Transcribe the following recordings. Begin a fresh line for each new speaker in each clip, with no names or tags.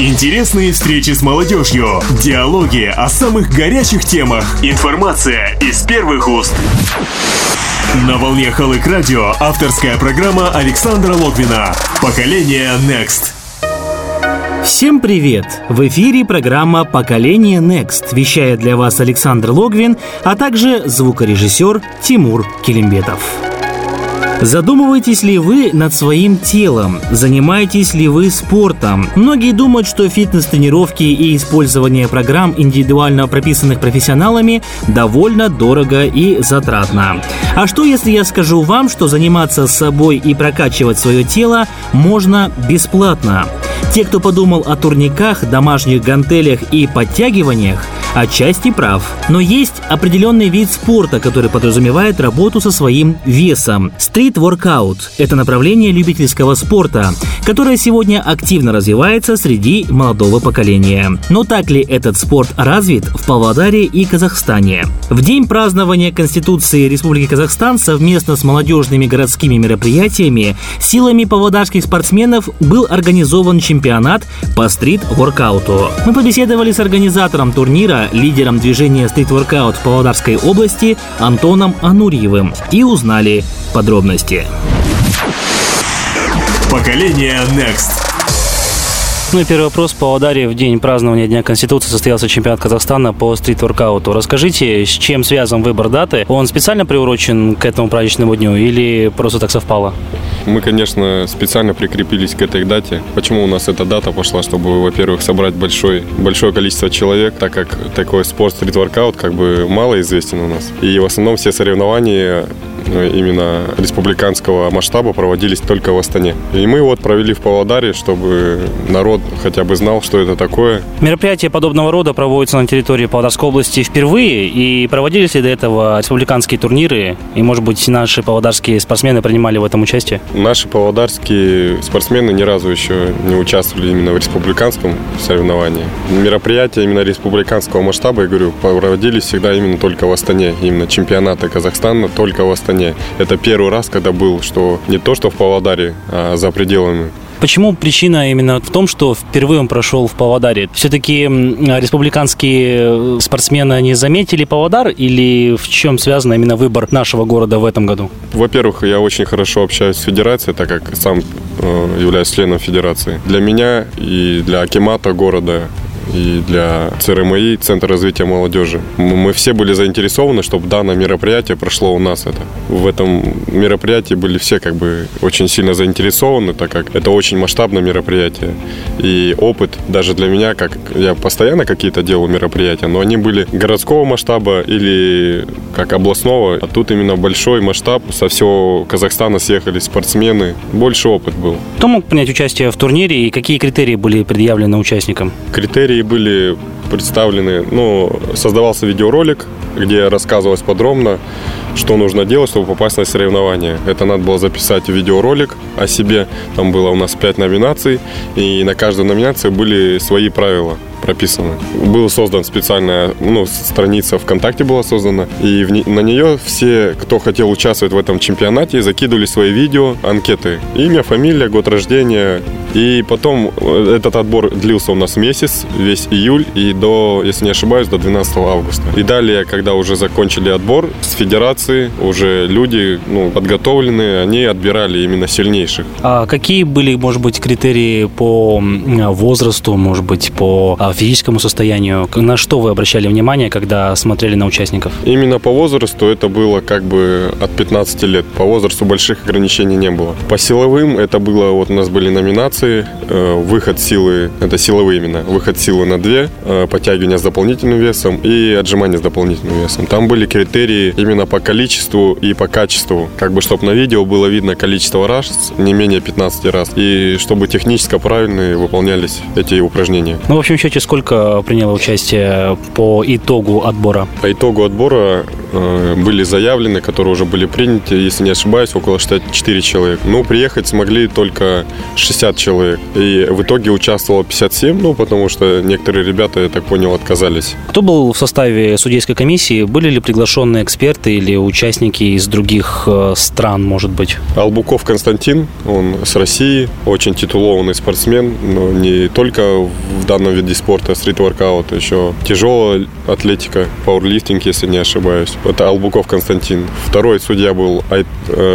Интересные встречи с молодежью, диалоги о самых горячих темах, информация из первых уст. На волне Халык Радио авторская программа Александра Логвина «Поколение Next».
Всем привет! В эфире программа «Поколение Next», вещает для вас Александр Логвин, а также звукорежиссер Тимур Килимбетов. Задумываетесь ли вы над своим телом? Занимаетесь ли вы спортом? Многие думают, что фитнес-тренировки и использование программ, индивидуально прописанных профессионалами, довольно дорого и затратно. А что, если я скажу вам, что заниматься собой и прокачивать свое тело можно бесплатно? Те, кто подумал о турниках, домашних гантелях и подтягиваниях, отчасти прав. Но есть определенный вид спорта, который подразумевает работу со своим весом. Стрит-воркаут – это направление любительского спорта, которое сегодня активно развивается среди молодого поколения. Но так ли этот спорт развит в Павлодаре и Казахстане? В день празднования Конституции Республики Казахстан совместно с молодежными городскими мероприятиями силами павлодарских спортсменов был организован чемпионат по стрит-воркауту. Мы побеседовали с организатором турнира, лидером движения стрит-воркаут в Павлодарской области Антоном Анурьевым и узнали подробности.
Поколение Next.
Ну и первый вопрос. По Павлодаре в день празднования Дня Конституции состоялся чемпионат Казахстана по стрит-воркауту. Расскажите, с чем связан выбор даты? Он специально приурочен к этому праздничному дню или просто так совпало?
Мы, конечно, специально прикрепились к этой дате. Почему у нас эта дата пошла? Чтобы, во-первых, собрать большой, большое количество человек, так как такой спорт стрит-воркаут как бы мало известен у нас. И в основном все соревнования именно республиканского масштаба проводились только в Астане. И мы вот провели в Павлодаре, чтобы народ хотя бы знал, что это такое.
Мероприятия подобного рода проводятся на территории Павлодарской области впервые. И проводились ли до этого республиканские турниры? И, может быть, наши павлодарские спортсмены принимали в этом участие?
Наши павлодарские спортсмены ни разу еще не участвовали именно в республиканском соревновании. Мероприятия именно республиканского масштаба, я говорю, проводились всегда именно только в Астане. Именно чемпионаты Казахстана только в Астане. Это первый раз, когда был, что не то, что в Павлодаре, а за пределами
Почему причина именно в том, что впервые он прошел в Павлодаре? Все-таки республиканские спортсмены, они заметили Павлодар или в чем связан именно выбор нашего города в этом году?
Во-первых, я очень хорошо общаюсь с федерацией, так как сам э, являюсь членом федерации. Для меня и для Акимата города и для ЦРМИ, Центра развития молодежи. Мы все были заинтересованы, чтобы данное мероприятие прошло у нас это. В этом мероприятии были все как бы очень сильно заинтересованы, так как это очень масштабное мероприятие. И опыт даже для меня, как я постоянно какие-то делаю мероприятия, но они были городского масштаба или как областного, а тут именно большой масштаб, со всего Казахстана съехали спортсмены, больше опыт был.
Кто мог принять участие в турнире и какие критерии были предъявлены участникам?
Критерии Критерии были представлены, ну, создавался видеоролик, где рассказывалось подробно, что нужно делать, чтобы попасть на соревнования. Это надо было записать видеоролик о себе. Там было у нас пять номинаций, и на каждой номинации были свои правила прописаны. Была создана специальная ну, страница ВКонтакте была создана, и в, на нее все, кто хотел участвовать в этом чемпионате, закидывали свои видео, анкеты. Имя, фамилия, год рождения. И потом э, этот отбор длился у нас месяц, весь июль, и до, если не ошибаюсь, до 12 августа. И далее, когда уже закончили отбор с федерации, уже люди ну, подготовленные, они отбирали именно сильнейших.
А какие были, может быть, критерии по возрасту, может быть, по а, физическому состоянию? На что вы обращали внимание, когда смотрели на участников?
Именно по возрасту это было как бы от 15 лет. По возрасту больших ограничений не было. По силовым это было, вот у нас были номинации, э, выход силы, это силовые именно, выход силы на 2, э, подтягивание с дополнительным весом и отжимание с дополнительным весом. Там были критерии именно по количеству и по качеству. Как бы, чтобы на видео было видно количество раз, не менее 15 раз. И чтобы технически правильно выполнялись эти упражнения.
Ну, в общем, счете, сколько приняло участие по итогу отбора?
По итогу отбора были заявлены, которые уже были приняты, если не ошибаюсь, около 64 человек. Ну, приехать смогли только 60 человек. И в итоге участвовало 57, ну, потому что некоторые ребята, я так понял, отказались.
Кто был в составе судейской комиссии? Были ли приглашенные эксперты или участники из других э, стран, может быть?
Албуков Константин, он с России, очень титулованный спортсмен, но не только в данном виде спорта, стрит-воркаут, еще тяжелая атлетика, пауэрлифтинг, если не ошибаюсь. Это Албуков Константин. Второй судья был Ай, э,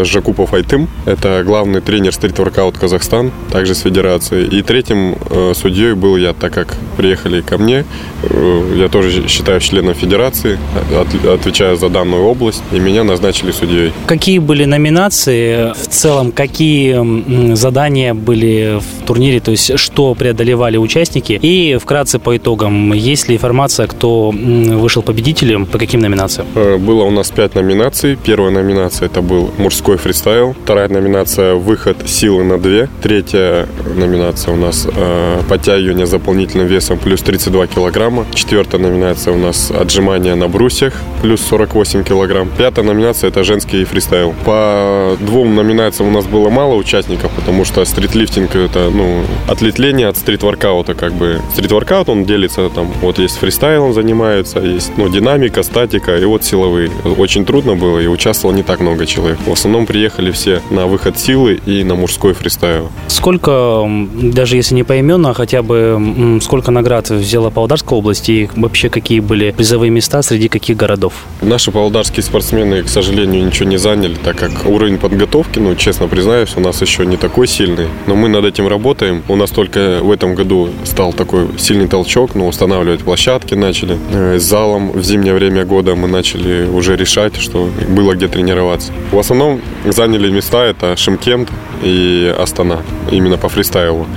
Жакупов Айтым, это главный тренер стрит-воркаут Казахстан, также с федерации. И третьим э, судьей был я, так как приехали ко мне, э, я тоже считаю членом федерации, от, отвечаю за данную область, и меня назначили судьей.
Какие были номинации? В целом, какие задания были в турнире? То есть, что преодолевали участники? И вкратце по итогам, есть ли информация, кто вышел победителем, по каким номинациям?
Э, было у нас пять номинаций. Первая номинация это был мужской фристайл. Вторая номинация выход силы на две. Третья номинация у нас э, подтягивание с дополнительным весом плюс 32 килограмма. Четвертая номинация у нас отжимания на брусьях плюс 48 килограмм. Пятая номинация это женский фристайл. По двум номинациям у нас было мало участников, потому что стритлифтинг это ну ответвление от стрит-воркаута как бы. Стрит-воркаут он делится там вот есть фристайлом занимаются, есть ну динамика, статика и вот силовые. Очень трудно было и участвовало не так много человек. В основном приехали все на выход силы и на мужской фристайл.
Сколько, даже если не поименно, а хотя бы сколько наград взяла Павлодарская область и вообще какие были призовые места среди каких городов?
Наши павлодарские спортсмены, к сожалению, ничего не заняли, так как уровень подготовки, ну, честно признаюсь, у нас еще не такой сильный. Но мы над этим работаем. У нас только в этом году стал такой сильный толчок, ну, устанавливать площадки начали. Э, с залом в зимнее время года мы начали уже решать, что было где тренироваться. В основном заняли места это Шимкент и Астана, именно по фристайлу.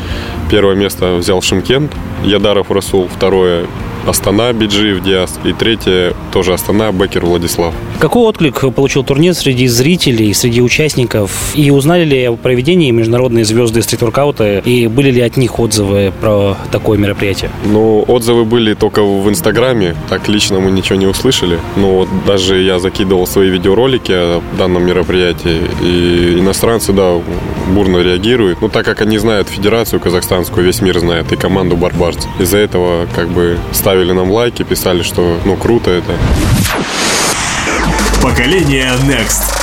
Первое место взял Шимкент, Ядаров Расул, второе Астана Биджиев Диас и третье тоже Астана Бекер Владислав.
Какой отклик получил турнир среди зрителей, среди участников? И узнали ли о проведении международные звезды стрит-воркаута? И были ли от них отзывы про такое мероприятие?
Ну, отзывы были только в Инстаграме. Так лично мы ничего не услышали. Но вот даже я закидывал свои видеоролики о данном мероприятии. И иностранцы, да, бурно реагируют. Ну, так как они знают Федерацию казахстанскую, весь мир знает, и команду барбарцев. Из-за этого как бы ставят ставили нам лайки, писали, что ну круто это.
Поколение Next.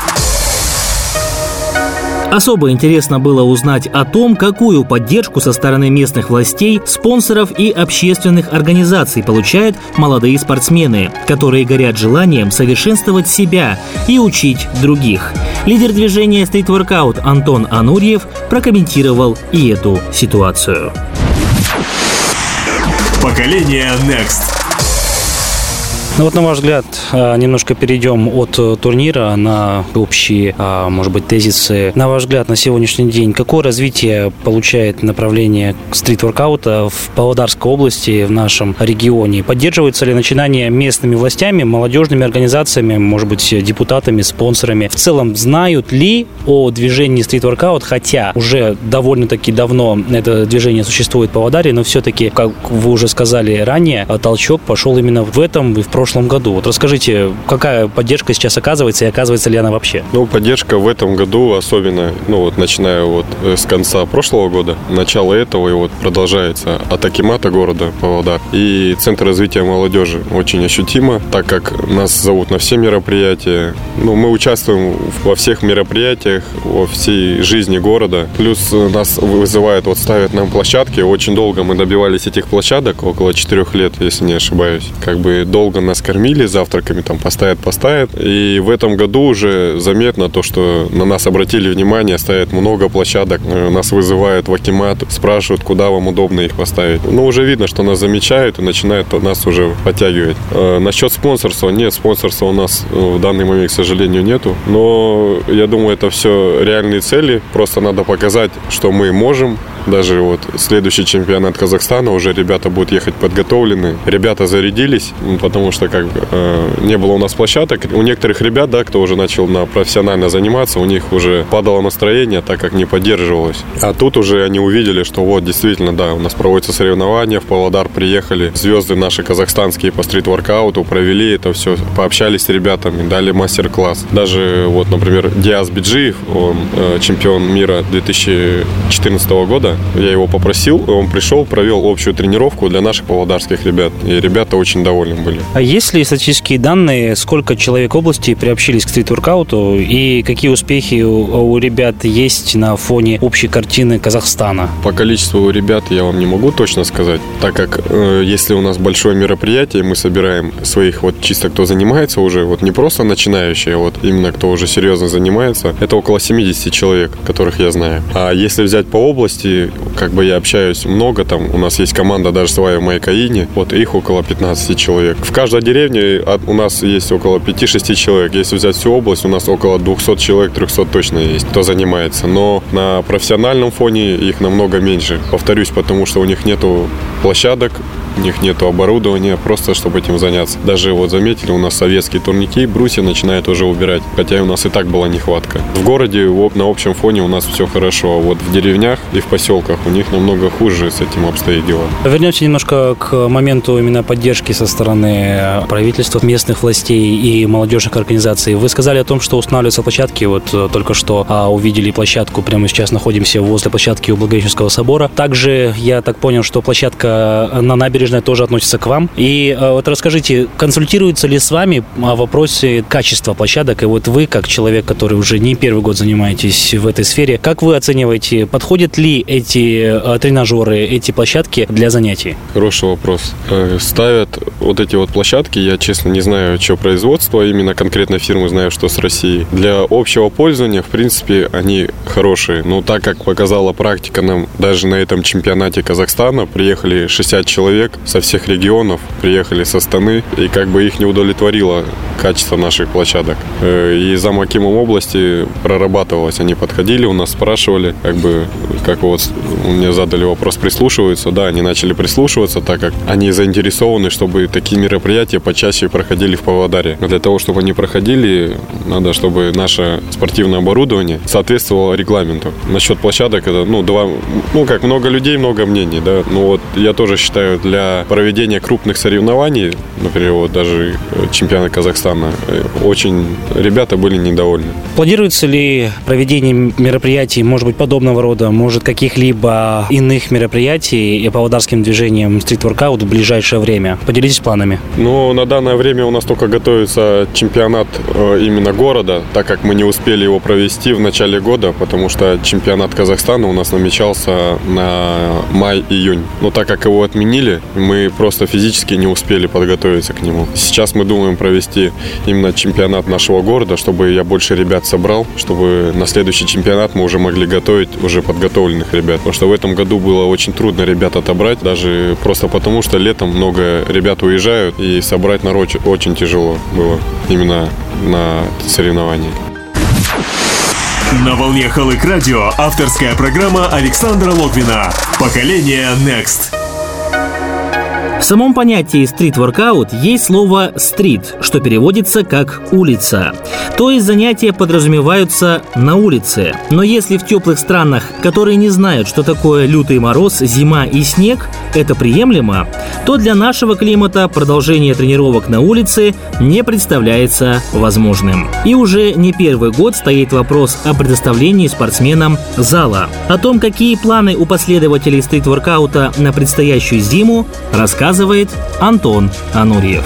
Особо интересно было узнать о том, какую поддержку со стороны местных властей, спонсоров и общественных организаций получают молодые спортсмены, которые горят желанием совершенствовать себя и учить других. Лидер движения Street Workout Антон Анурьев прокомментировал и эту ситуацию.
Поколение Next.
Ну вот, на ваш взгляд, а, немножко перейдем от э, турнира на общие, а, может быть, тезисы. На ваш взгляд, на сегодняшний день, какое развитие получает направление стрит-воркаута в Павлодарской области, в нашем регионе? Поддерживаются ли начинания местными властями, молодежными организациями, может быть, депутатами, спонсорами? В целом, знают ли о движении стрит-воркаут, хотя уже довольно-таки давно это движение существует в Павлодаре, но все-таки, как вы уже сказали ранее, толчок пошел именно в этом и в прошлом прошлом году. Вот расскажите, какая поддержка сейчас оказывается и оказывается ли она вообще?
Ну, поддержка в этом году особенно, ну вот начиная вот э, с конца прошлого года, начало этого и вот продолжается от Акимата города Павлодар и Центр развития молодежи очень ощутимо, так как нас зовут на все мероприятия. Ну, мы участвуем во всех мероприятиях, во всей жизни города. Плюс э, нас вызывают, вот ставят нам площадки. Очень долго мы добивались этих площадок, около четырех лет, если не ошибаюсь. Как бы долго нас кормили завтраками, там поставят, поставят. И в этом году уже заметно то, что на нас обратили внимание, ставят много площадок, э, нас вызывают в Акимат, спрашивают, куда вам удобно их поставить. Ну, уже видно, что нас замечают и начинают нас уже подтягивать. Э, насчет спонсорства, нет, спонсорства у нас э, в данный момент, к сожалению, нету. Но я думаю, это все реальные цели. Просто надо показать, что мы можем, Даже вот следующий чемпионат Казахстана уже ребята будут ехать подготовлены. Ребята зарядились, потому что как э, не было у нас площадок. У некоторых ребят, да, кто уже начал на профессионально заниматься, у них уже падало настроение, так как не поддерживалось. А тут уже они увидели, что вот действительно, да, у нас проводятся соревнования, в Павлодар приехали звезды наши казахстанские по стрит-воркауту, провели это все, пообщались с ребятами, дали мастер-класс. Даже вот, например, Диас Биджиев, он э, чемпион мира 2014 года, я его попросил, он пришел, провел общую тренировку для наших павлодарских ребят, и ребята очень довольны были.
А есть ли статистические данные, сколько человек области приобщились к стрит-воркауту и какие успехи у, у ребят есть на фоне общей картины Казахстана?
По количеству ребят я вам не могу точно сказать, так как э, если у нас большое мероприятие, мы собираем своих вот чисто кто занимается уже, вот не просто начинающие, а вот именно кто уже серьезно занимается, это около 70 человек, которых я знаю. А если взять по области, как бы я общаюсь много, там у нас есть команда даже своя в Майкаине, вот их около 15 человек. В каждой деревне у нас есть около 5-6 человек. Если взять всю область, у нас около 200 человек, 300 точно есть, кто занимается. Но на профессиональном фоне их намного меньше. Повторюсь, потому что у них нету площадок, у них нет оборудования, просто чтобы этим заняться. Даже вот заметили, у нас советские турники, брусья начинают уже убирать, хотя у нас и так была нехватка. В городе на общем фоне у нас все хорошо, а вот в деревнях и в поселках у них намного хуже с этим обстоит дело.
Вернемся немножко к моменту именно поддержки со стороны правительства, местных властей и молодежных организаций. Вы сказали о том, что устанавливаются площадки, вот э, только что а, увидели площадку, прямо сейчас находимся возле площадки у Благовещенского собора. Также я так понял, что площадка на набережной тоже относится к вам. И э, вот расскажите, консультируется ли с вами о вопросе качества площадок? И вот вы, как человек, который уже не первый год занимаетесь в этой сфере, как вы оцениваете, подходят ли эти э, тренажеры, эти площадки для занятий?
Хороший вопрос. Э, ставят вот эти вот площадки, я честно не знаю, что производство, именно конкретно фирмы знаю, что с Россией. Для общего пользования, в принципе, они хорошие. Но так как показала практика нам, даже на этом чемпионате Казахстана приехали 60 человек, со всех регионов, приехали со Станы, и как бы их не удовлетворило качество наших площадок. Э, и за Макимом области прорабатывалось. Они подходили, у нас спрашивали, как бы, как вот мне задали вопрос, прислушиваются. Да, они начали прислушиваться, так как они заинтересованы, чтобы такие мероприятия почаще проходили в Павлодаре. Для того, чтобы они проходили, надо, чтобы наше спортивное оборудование соответствовало регламенту. Насчет площадок, это, ну, два, ну, как много людей, много мнений, да. Ну, вот я тоже считаю, для проведения крупных соревнований, например, вот даже чемпионат Казахстана, э, очень ребята были недовольны.
Планируется ли проведение мероприятий, может быть, подобного рода, может, каких-либо иных мероприятий и павлодарским движением стрит-воркаут в ближайшее время? Поделитесь планами.
Ну, на данное время у нас только готовится чемпионат э, именно города, так как мы не успели его провести в начале года, потому что чемпионат Казахстана у нас намечался на май-июнь. Но так как его отменили, мы просто физически не успели подготовиться к нему. Сейчас мы думаем провести именно чемпионат нашего города, чтобы я больше ребят собрал, чтобы на следующий чемпионат мы уже могли готовить уже подготовленных ребят. Потому что в этом году было очень трудно ребят отобрать, даже просто потому, что летом много ребят уезжают, и собрать народ очень тяжело было именно на соревновании.
На волне Халык Радио авторская программа Александра Логвина «Поколение Next».
В самом понятии стрит-воркаут есть слово «стрит», что переводится как «улица». То есть занятия подразумеваются на улице. Но если в теплых странах, которые не знают, что такое лютый мороз, зима и снег, это приемлемо, то для нашего климата продолжение тренировок на улице не представляется возможным. И уже не первый год стоит вопрос о предоставлении спортсменам зала. О том, какие планы у последователей стрит-воркаута на предстоящую зиму, рассказывает рассказывает Антон Анурьев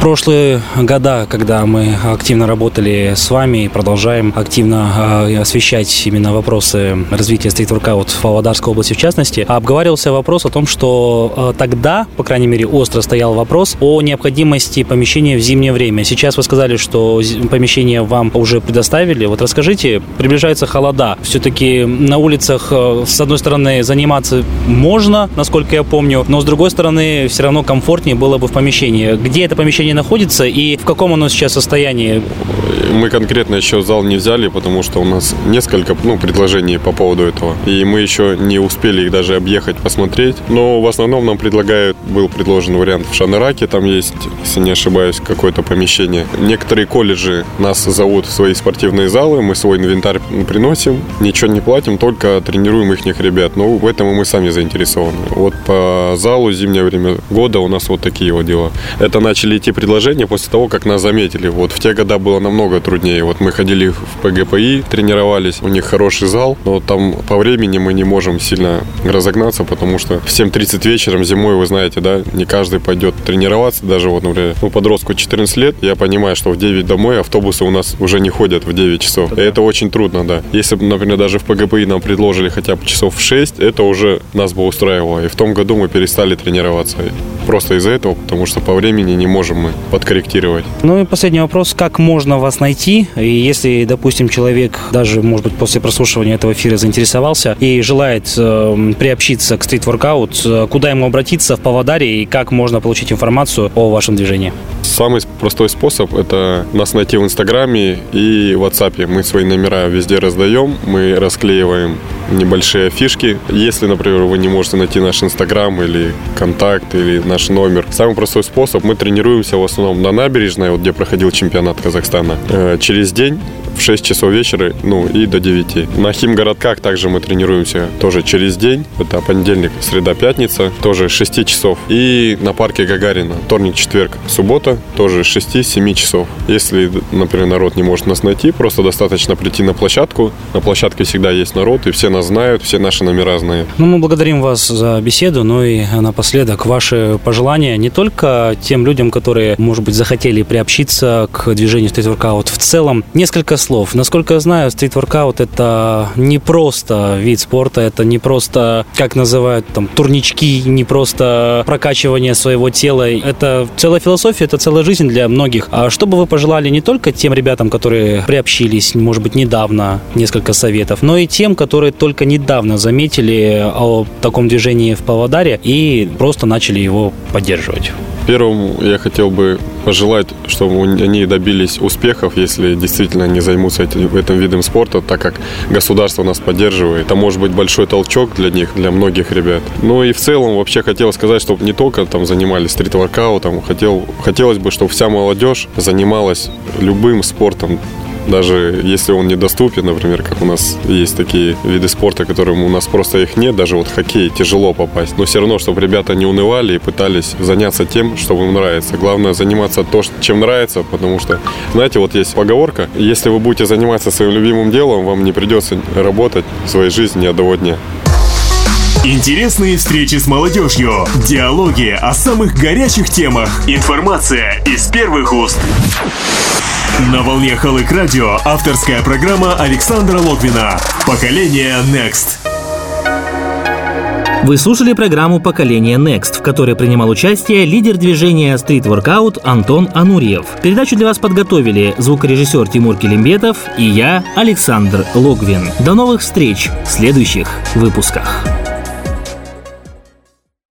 прошлые года, когда мы активно работали с вами и продолжаем активно э, освещать именно вопросы развития стрит-воркаут в Павлодарской области в частности, обговаривался вопрос о том, что э, тогда, по крайней мере, остро стоял вопрос о необходимости помещения в зимнее время. Сейчас вы сказали, что помещение вам уже предоставили. Вот расскажите, приближаются холода. Все-таки на улицах, э, с одной стороны, заниматься можно, насколько я помню, но с другой стороны, все равно комфортнее было бы в помещении. Где это помещение находится и в каком оно сейчас состоянии?
Мы конкретно еще зал не взяли, потому что у нас несколько ну, предложений по поводу этого. И мы еще не успели их даже объехать, посмотреть. Но в основном нам предлагают, был предложен вариант в Шанараке, там есть, если не ошибаюсь, какое-то помещение. Некоторые колледжи нас зовут в свои спортивные залы, мы свой инвентарь приносим, ничего не платим, только тренируем их ребят. Но в этом мы сами заинтересованы. Вот по залу зимнее время года у нас вот такие вот дела. Это начали идти предложения после того, как нас заметили. Вот в те года было намного труднее. Вот мы ходили в ПГПИ, тренировались, у них хороший зал, но там по времени мы не можем сильно разогнаться, потому что в 7.30 вечером зимой, вы знаете, да, не каждый пойдет тренироваться, даже вот, например, ну, подростку 14 лет, я понимаю, что в 9 домой автобусы у нас уже не ходят в 9 часов. И это очень трудно, да. Если бы, например, даже в ПГПИ нам предложили хотя бы часов в 6, это уже нас бы устраивало. И в том году мы перестали тренироваться. Просто из-за этого, потому что по времени не можем мы подкорректировать.
Ну и последний вопрос. Как можно вас найти? И если, допустим, человек даже, может быть, после прослушивания этого эфира заинтересовался и желает э, приобщиться к стрит-воркаут, э, куда ему обратиться в Павлодаре и как можно получить информацию о вашем движении?
Самый простой способ – это нас найти в Инстаграме и в WhatsApp. Мы свои номера везде раздаем, мы расклеиваем небольшие фишки. Если, например, вы не можете найти наш Инстаграм или контакт, или наш номер, самый простой способ – мы тренируемся в основном на набережной, вот где проходил чемпионат Казахстана. Э, через день в 6 часов вечера, ну и до 9. На химгородках также мы тренируемся тоже через день. Это понедельник, среда, пятница, тоже 6 часов. И на парке Гагарина вторник, четверг, суббота, тоже 6-7 часов. Если, например, народ не может нас найти, просто достаточно прийти на площадку. На площадке всегда есть народ, и все нас знают, все наши номера знают.
Ну, мы благодарим вас за беседу, но и напоследок ваши пожелания не только тем людям, которые, может быть, захотели приобщиться к движению стрит-воркаут в целом. Несколько слов. Насколько я знаю, стрит-воркаут это не просто вид спорта, это не просто, как называют, там, турнички, не просто прокачивание своего тела. Это целая философия, это целая жизнь для многих. А что бы вы пожелали не только тем ребятам, которые приобщились, может быть, недавно, несколько советов, но и тем, которые только недавно заметили о таком движении в Павлодаре и просто начали его поддерживать?
Первым я хотел бы пожелать, чтобы они добились успехов, если действительно они займутся этим, этим видом спорта, так как государство нас поддерживает. Это может быть большой толчок для них, для многих ребят. Ну и в целом вообще хотел сказать, чтобы не только там занимались стрит-воркаутом, хотел, хотелось бы, чтобы вся молодежь занималась любым спортом, даже если он недоступен, например, как у нас есть такие виды спорта, которым у нас просто их нет, даже вот хоккей тяжело попасть, но все равно, чтобы ребята не унывали и пытались заняться тем, что им нравится. Главное заниматься то, чем нравится, потому что, знаете, вот есть поговорка, если вы будете заниматься своим любимым делом, вам не придется работать в своей жизни ни одного дня.
Интересные встречи с молодежью, диалоги о самых горячих темах, информация из первых уст. На волне Халык Радио авторская программа Александра Логвина. Поколение Next.
Вы слушали программу «Поколение Next», в которой принимал участие лидер движения Street Workout Антон Анурьев. Передачу для вас подготовили звукорежиссер Тимур Келимбетов и я, Александр Логвин. До новых встреч в следующих выпусках.